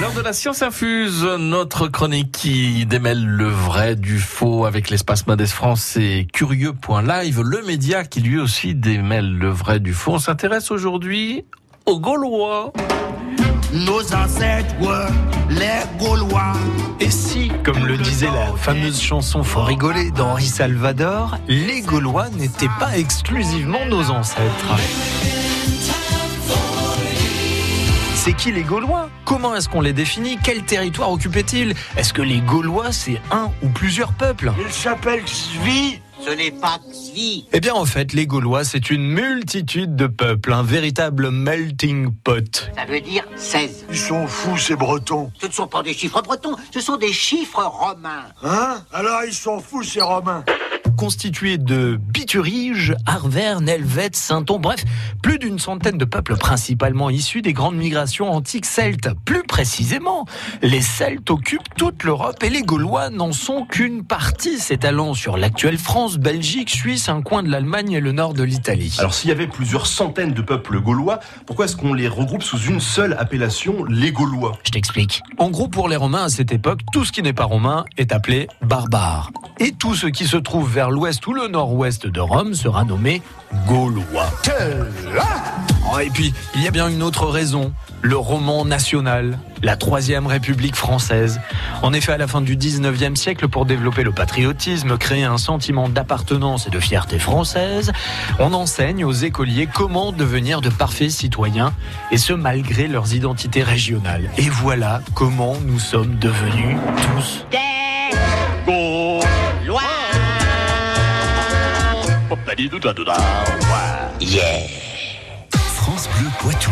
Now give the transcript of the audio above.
L'heure de la science infuse, notre chronique qui démêle le vrai du faux avec l'espace Modeste France et Curieux.live, le média qui lui aussi démêle le vrai du faux. On s'intéresse aujourd'hui aux Gaulois. Nos ancêtres les Gaulois. Et si, comme le disait la fameuse chanson Faut rigoler d'Henri Salvador, les Gaulois n'étaient pas exclusivement nos ancêtres? C'est qui les Gaulois? Comment est-ce qu'on les définit? Quel territoire occupaient-ils Est-ce que les Gaulois, c'est un ou plusieurs peuples? Il s'appelle Svi. Ce n'est pas Svi. Eh bien, en fait, les Gaulois, c'est une multitude de peuples, un véritable melting pot. Ça veut dire 16. Ils sont fous, ces Bretons. Ce ne sont pas des chiffres bretons, ce sont des chiffres romains. Hein? Alors, ils sont fous, ces Romains constitué de Biturige, Arverne, Helvète, Sainton, bref, plus d'une centaine de peuples principalement issus des grandes migrations antiques celtes. Plus précisément, les Celtes occupent toute l'Europe et les Gaulois n'en sont qu'une partie, s'étalant sur l'actuelle France, Belgique, Suisse, un coin de l'Allemagne et le nord de l'Italie. Alors s'il y avait plusieurs centaines de peuples gaulois, pourquoi est-ce qu'on les regroupe sous une seule appellation, les Gaulois? Je t'explique. En gros, pour les Romains à cette époque, tout ce qui n'est pas romain est appelé barbare. Et tout ce qui se trouve vers l'ouest ou le nord-ouest de Rome sera nommé Gaulois. Oh, et puis, il y a bien une autre raison, le roman national, la Troisième République française. En effet, à la fin du 19e siècle, pour développer le patriotisme, créer un sentiment d'appartenance et de fierté française, on enseigne aux écoliers comment devenir de parfaits citoyens, et ce malgré leurs identités régionales. Et voilà comment nous sommes devenus tous Yeah. France Bleu Poitou.